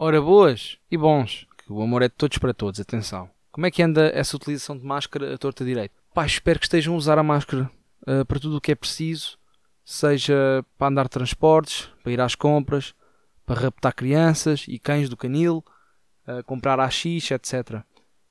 Ora, boas e bons, que o amor é de todos para todos, atenção. Como é que anda essa utilização de máscara a torta direito? Pá, espero que estejam a usar a máscara uh, para tudo o que é preciso, seja para andar de transportes, para ir às compras, para raptar crianças e cães do canil, uh, comprar AX, etc.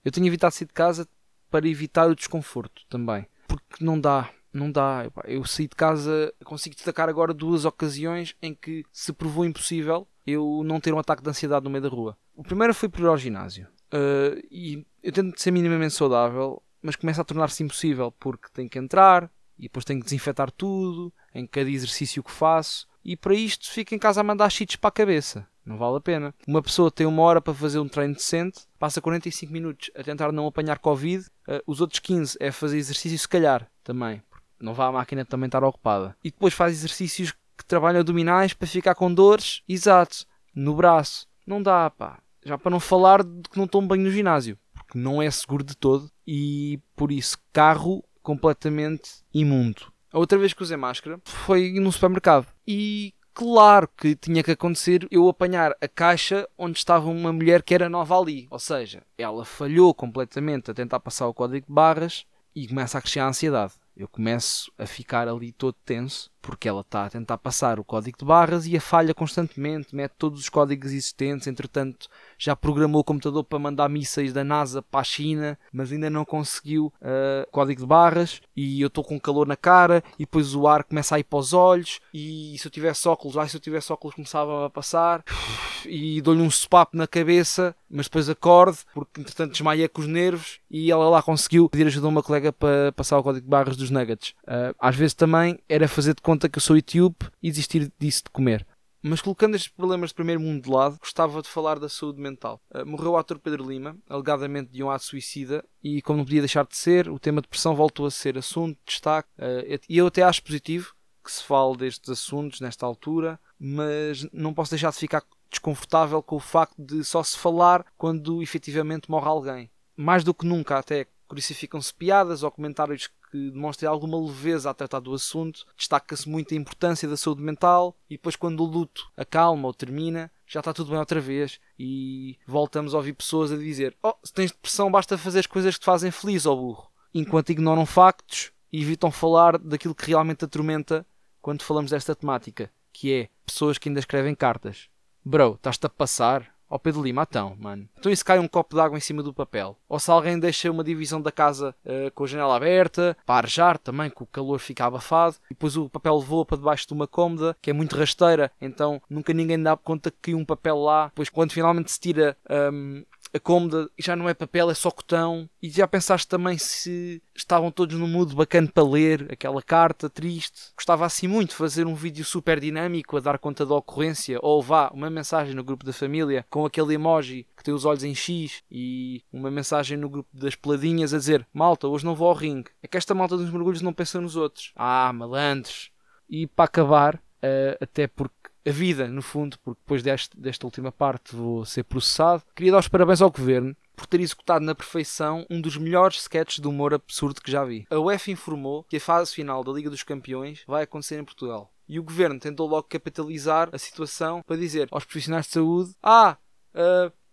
Eu tenho evitado sair de casa para evitar o desconforto também, porque não dá, não dá. Eu saí de casa, consigo destacar agora duas ocasiões em que se provou impossível eu não ter um ataque de ansiedade no meio da rua. O primeiro foi por ir ao ginásio. Uh, e eu tento ser minimamente saudável, mas começa a tornar-se impossível porque tenho que entrar e depois tenho que desinfetar tudo em cada exercício que faço. E para isto fico em casa a mandar cheats para a cabeça. Não vale a pena. Uma pessoa tem uma hora para fazer um treino decente, passa 45 minutos a tentar não apanhar Covid, uh, os outros 15 é fazer exercício, se calhar, também. Não vá a máquina também estar ocupada. E depois faz exercícios que trabalham abdominais para ficar com dores, exato, no braço. Não dá, pá. Já para não falar de que não tomo banho no ginásio, porque não é seguro de todo e por isso carro completamente imundo. A outra vez que usei máscara foi no supermercado e claro que tinha que acontecer eu apanhar a caixa onde estava uma mulher que era nova ali. Ou seja, ela falhou completamente a tentar passar o código de barras e começa a crescer a ansiedade. Eu começo a ficar ali todo tenso porque ela está a tentar passar o código de barras e a falha constantemente, mete todos os códigos existentes, entretanto já programou o computador para mandar mísseis da NASA para a China, mas ainda não conseguiu uh, código de barras e eu estou com calor na cara e depois o ar começa a ir para os olhos e se eu tivesse óculos, ai, se eu tivesse óculos começava a passar e dou-lhe um sopapo na cabeça, mas depois acordo porque entretanto desmaia com os nervos e ela lá conseguiu pedir ajuda a uma colega para passar o código de barras dos nuggets. Uh, às vezes também era fazer de conta conta que eu sou etíope e desistir disso de comer. Mas colocando estes problemas de primeiro mundo de lado, gostava de falar da saúde mental. Uh, morreu o ator Pedro Lima, alegadamente de um ato suicida, e como não podia deixar de ser, o tema de depressão voltou a ser assunto de destaque. Uh, e eu até acho positivo que se fale destes assuntos nesta altura, mas não posso deixar de ficar desconfortável com o facto de só se falar quando efetivamente morre alguém. Mais do que nunca, até crucificam-se piadas ou comentários que demonstre alguma leveza a tratar do assunto, destaca-se muito a importância da saúde mental e depois quando o luto acalma ou termina, já está tudo bem outra vez e voltamos a ouvir pessoas a dizer oh, se tens depressão basta fazer as coisas que te fazem feliz, ó oh burro. Enquanto ignoram factos e evitam falar daquilo que realmente atormenta quando falamos desta temática, que é pessoas que ainda escrevem cartas. Bro, estás-te a passar? Ao Pedro Lima, então, mano. Então isso cai um copo de água em cima do papel. Ou se alguém deixa uma divisão da casa uh, com a janela aberta, para arejar também, que o calor fica abafado, e depois o papel voa para debaixo de uma cômoda, que é muito rasteira, então nunca ninguém dá conta que caiu um papel lá. Depois quando finalmente se tira um, a cômoda já não é papel, é só cotão. E já pensaste também se estavam todos no mood bacana para ler aquela carta triste? Gostava assim muito fazer um vídeo super dinâmico a dar conta da ocorrência, ou vá, uma mensagem no grupo da família com aquele emoji que tem os olhos em X e uma mensagem no grupo das peladinhas a dizer: Malta, hoje não vou ao ringue. É que esta malta dos mergulhos não pensa nos outros. Ah, malandros. E para acabar, uh, até porque a vida, no fundo, porque depois deste, desta última parte vou ser processado. Queria dar os parabéns ao governo por ter executado na perfeição um dos melhores sketches de humor absurdo que já vi. A UEFA informou que a fase final da Liga dos Campeões vai acontecer em Portugal. E o governo tentou logo capitalizar a situação para dizer aos profissionais de saúde: Ah,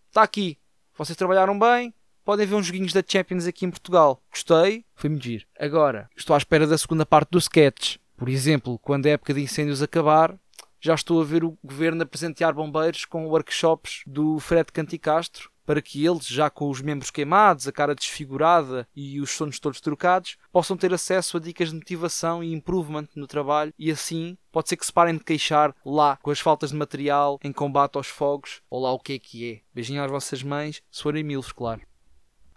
está uh, aqui, vocês trabalharam bem, podem ver uns joguinhos da Champions aqui em Portugal. Gostei, foi medir. Agora, estou à espera da segunda parte do sketch. Por exemplo, quando a época de incêndios acabar, já estou a ver o governo a presentear bombeiros com workshops do Fred Canticastro para que eles, já com os membros queimados, a cara desfigurada e os sonhos todos trocados, possam ter acesso a dicas de motivação e improvement no trabalho e assim pode ser que se parem de queixar lá com as faltas de material em combate aos fogos ou lá o que é que é. Beijinho às vossas mães, se forem milfos, claro.